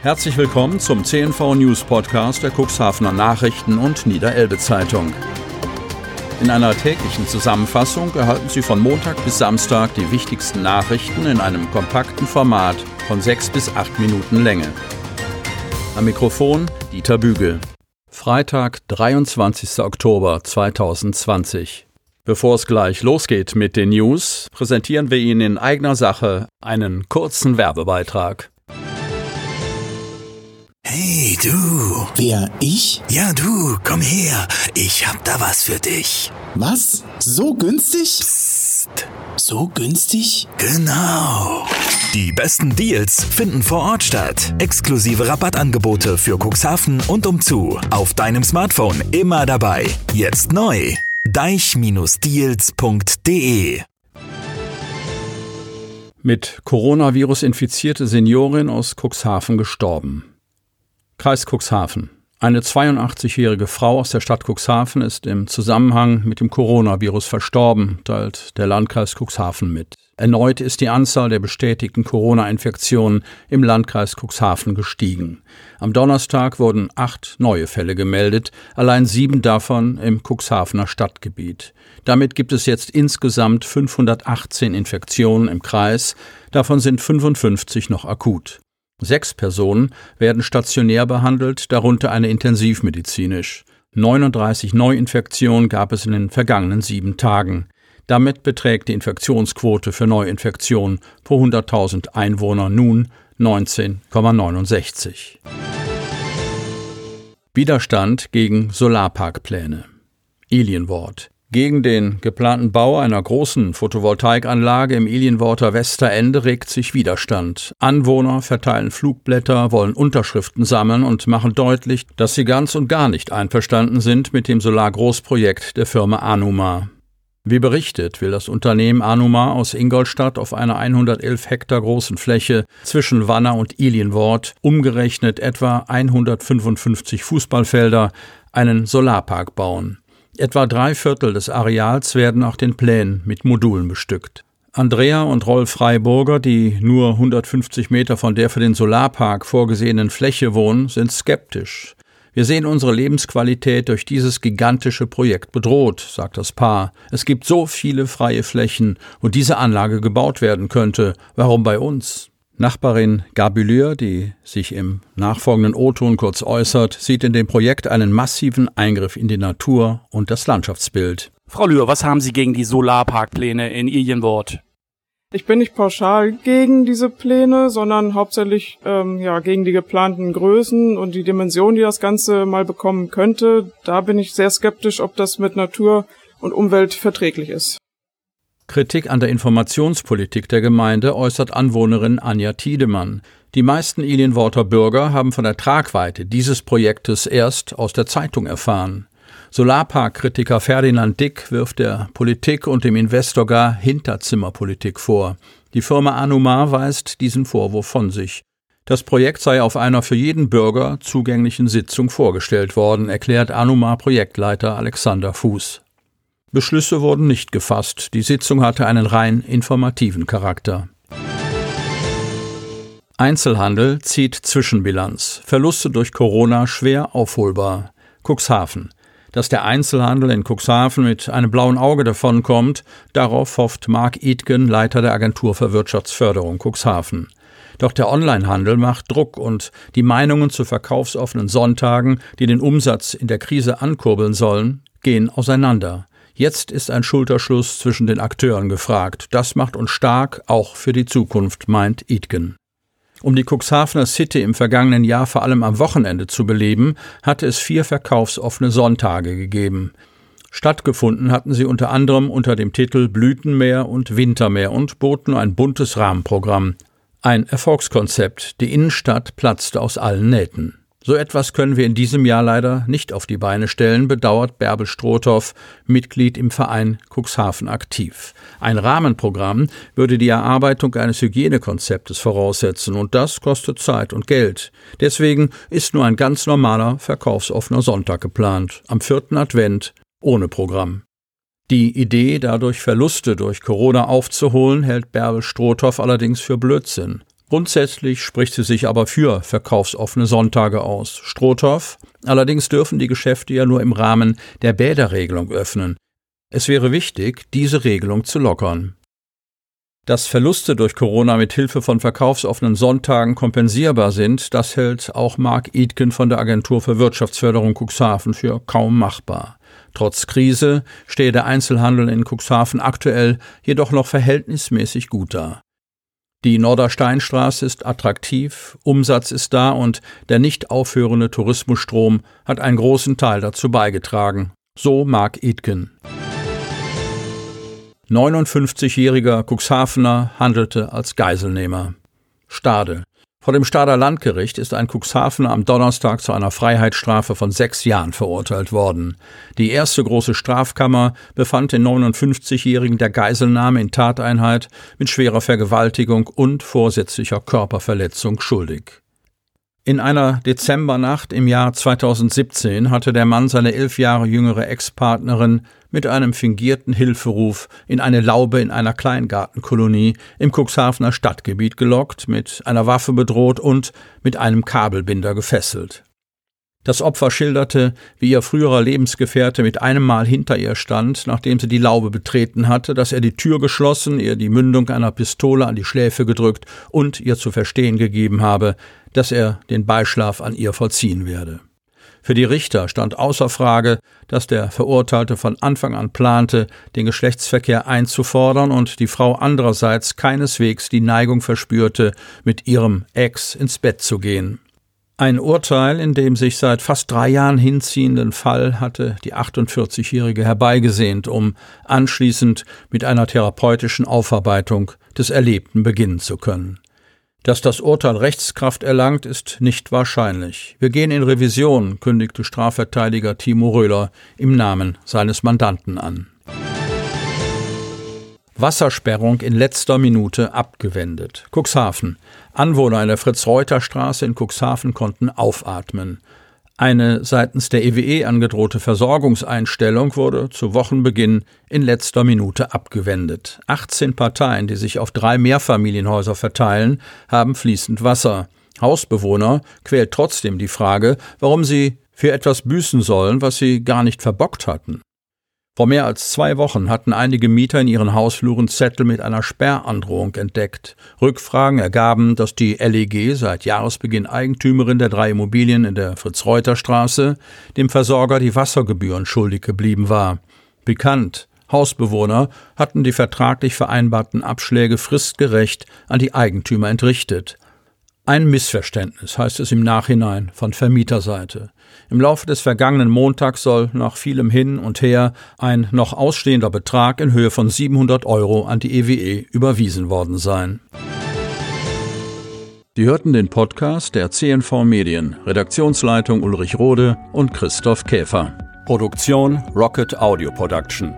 Herzlich willkommen zum CNV News Podcast der Cuxhavener Nachrichten und Niederelbe Zeitung. In einer täglichen Zusammenfassung erhalten Sie von Montag bis Samstag die wichtigsten Nachrichten in einem kompakten Format von sechs bis acht Minuten Länge. Am Mikrofon Dieter Bügel. Freitag, 23. Oktober 2020. Bevor es gleich losgeht mit den News, präsentieren wir Ihnen in eigener Sache einen kurzen Werbebeitrag. Hey du. Wer, ich? Ja du, komm her. Ich hab da was für dich. Was? So günstig? Psst. So günstig? Genau. Die besten Deals finden vor Ort statt. Exklusive Rabattangebote für Cuxhaven und umzu. Auf deinem Smartphone immer dabei. Jetzt neu deich-deals.de Mit Coronavirus infizierte Seniorin aus Cuxhaven gestorben. Kreis Cuxhaven. Eine 82-jährige Frau aus der Stadt Cuxhaven ist im Zusammenhang mit dem Coronavirus verstorben, teilt der Landkreis Cuxhaven mit. Erneut ist die Anzahl der bestätigten Corona-Infektionen im Landkreis Cuxhaven gestiegen. Am Donnerstag wurden acht neue Fälle gemeldet, allein sieben davon im Cuxhavener Stadtgebiet. Damit gibt es jetzt insgesamt 518 Infektionen im Kreis, davon sind 55 noch akut. Sechs Personen werden stationär behandelt, darunter eine intensivmedizinisch. 39 Neuinfektionen gab es in den vergangenen sieben Tagen. Damit beträgt die Infektionsquote für Neuinfektionen pro 100.000 Einwohner nun 19,69. Widerstand gegen Solarparkpläne. Ilienwort. Gegen den geplanten Bau einer großen Photovoltaikanlage im Ilienworter Westerende regt sich Widerstand. Anwohner verteilen Flugblätter, wollen Unterschriften sammeln und machen deutlich, dass sie ganz und gar nicht einverstanden sind mit dem Solargroßprojekt der Firma Anuma. Wie berichtet, will das Unternehmen Anuma aus Ingolstadt auf einer 111 Hektar großen Fläche zwischen Wanner und Ilienwort, umgerechnet etwa 155 Fußballfelder, einen Solarpark bauen. Etwa drei Viertel des Areals werden nach den Plänen mit Modulen bestückt. Andrea und Rolf Freiburger, die nur 150 Meter von der für den Solarpark vorgesehenen Fläche wohnen, sind skeptisch. Wir sehen unsere Lebensqualität durch dieses gigantische Projekt bedroht, sagt das Paar. Es gibt so viele freie Flächen, wo diese Anlage gebaut werden könnte. Warum bei uns? Nachbarin Gabi Lühr, die sich im nachfolgenden O-Ton kurz äußert, sieht in dem Projekt einen massiven Eingriff in die Natur und das Landschaftsbild. Frau Lühr, was haben Sie gegen die Solarparkpläne in Ilienwort? Ich bin nicht pauschal gegen diese Pläne, sondern hauptsächlich ähm, ja gegen die geplanten Größen und die Dimension, die das Ganze mal bekommen könnte. Da bin ich sehr skeptisch, ob das mit Natur und Umwelt verträglich ist. Kritik an der Informationspolitik der Gemeinde äußert Anwohnerin Anja Tiedemann. Die meisten Ilienworter Bürger haben von der Tragweite dieses Projektes erst aus der Zeitung erfahren. Solarpark-Kritiker Ferdinand Dick wirft der Politik und dem Investor gar Hinterzimmerpolitik vor. Die Firma Anumar weist diesen Vorwurf von sich. Das Projekt sei auf einer für jeden Bürger zugänglichen Sitzung vorgestellt worden, erklärt Anumar-Projektleiter Alexander Fuß. Beschlüsse wurden nicht gefasst. Die Sitzung hatte einen rein informativen Charakter. Einzelhandel zieht Zwischenbilanz. Verluste durch Corona schwer aufholbar. Cuxhaven. Dass der Einzelhandel in Cuxhaven mit einem blauen Auge davonkommt, darauf hofft Mark Idgen, Leiter der Agentur für Wirtschaftsförderung Cuxhaven. Doch der Onlinehandel macht Druck und die Meinungen zu verkaufsoffenen Sonntagen, die den Umsatz in der Krise ankurbeln sollen, gehen auseinander. Jetzt ist ein Schulterschluss zwischen den Akteuren gefragt. Das macht uns stark, auch für die Zukunft, meint Idgen. Um die Cuxhavener City im vergangenen Jahr vor allem am Wochenende zu beleben, hatte es vier verkaufsoffene Sonntage gegeben. Stattgefunden hatten sie unter anderem unter dem Titel Blütenmeer und Wintermeer und boten ein buntes Rahmenprogramm. Ein Erfolgskonzept. Die Innenstadt platzte aus allen Nähten. So etwas können wir in diesem Jahr leider nicht auf die Beine stellen, bedauert Bärbel Strothoff, Mitglied im Verein Cuxhaven aktiv. Ein Rahmenprogramm würde die Erarbeitung eines Hygienekonzeptes voraussetzen und das kostet Zeit und Geld. Deswegen ist nur ein ganz normaler verkaufsoffener Sonntag geplant, am vierten Advent, ohne Programm. Die Idee, dadurch Verluste durch Corona aufzuholen, hält Bärbel Strothoff allerdings für Blödsinn. Grundsätzlich spricht sie sich aber für verkaufsoffene Sonntage aus. Strohtoff. Allerdings dürfen die Geschäfte ja nur im Rahmen der Bäderregelung öffnen. Es wäre wichtig, diese Regelung zu lockern. Dass Verluste durch Corona mit Hilfe von verkaufsoffenen Sonntagen kompensierbar sind, das hält auch Mark Idken von der Agentur für Wirtschaftsförderung Cuxhaven für kaum machbar. Trotz Krise stehe der Einzelhandel in Cuxhaven aktuell jedoch noch verhältnismäßig gut da. Die Nordersteinstraße ist attraktiv, Umsatz ist da und der nicht aufhörende Tourismusstrom hat einen großen Teil dazu beigetragen. So Mark Idken. 59-jähriger Cuxhavener handelte als Geiselnehmer. Stade. Vor dem Stader Landgericht ist ein Cuxhavener am Donnerstag zu einer Freiheitsstrafe von sechs Jahren verurteilt worden. Die erste große Strafkammer befand den 59-Jährigen der Geiselnahme in Tateinheit mit schwerer Vergewaltigung und vorsätzlicher Körperverletzung schuldig. In einer Dezembernacht im Jahr 2017 hatte der Mann seine elf Jahre jüngere Ex-Partnerin mit einem fingierten Hilferuf in eine Laube in einer Kleingartenkolonie im Cuxhavener Stadtgebiet gelockt, mit einer Waffe bedroht und mit einem Kabelbinder gefesselt. Das Opfer schilderte, wie ihr früherer Lebensgefährte mit einem Mal hinter ihr stand, nachdem sie die Laube betreten hatte, dass er die Tür geschlossen, ihr die Mündung einer Pistole an die Schläfe gedrückt und ihr zu verstehen gegeben habe, dass er den Beischlaf an ihr vollziehen werde. Für die Richter stand außer Frage, dass der Verurteilte von Anfang an plante, den Geschlechtsverkehr einzufordern und die Frau andererseits keineswegs die Neigung verspürte, mit ihrem Ex ins Bett zu gehen. Ein Urteil, in dem sich seit fast drei Jahren hinziehenden Fall hatte die 48-Jährige herbeigesehnt, um anschließend mit einer therapeutischen Aufarbeitung des Erlebten beginnen zu können. Dass das Urteil Rechtskraft erlangt, ist nicht wahrscheinlich. Wir gehen in Revision, kündigte Strafverteidiger Timo Röhler im Namen seines Mandanten an. Wassersperrung in letzter Minute abgewendet. Cuxhaven. Anwohner in der Fritz-Reuter-Straße in Cuxhaven konnten aufatmen. Eine seitens der EWE e angedrohte Versorgungseinstellung wurde zu Wochenbeginn in letzter Minute abgewendet. 18 Parteien, die sich auf drei Mehrfamilienhäuser verteilen, haben fließend Wasser. Hausbewohner quält trotzdem die Frage, warum sie für etwas büßen sollen, was sie gar nicht verbockt hatten. Vor mehr als zwei Wochen hatten einige Mieter in ihren Hausfluren Zettel mit einer Sperrandrohung entdeckt. Rückfragen ergaben, dass die LEG seit Jahresbeginn Eigentümerin der drei Immobilien in der Fritz-Reuter-Straße dem Versorger die Wassergebühren schuldig geblieben war. Bekannt, Hausbewohner hatten die vertraglich vereinbarten Abschläge fristgerecht an die Eigentümer entrichtet. Ein Missverständnis, heißt es im Nachhinein von Vermieterseite. Im Laufe des vergangenen Montags soll nach vielem Hin und Her ein noch ausstehender Betrag in Höhe von 700 Euro an die EWE e überwiesen worden sein. Sie hörten den Podcast der CNV Medien, Redaktionsleitung Ulrich Rode und Christoph Käfer. Produktion Rocket Audio Production.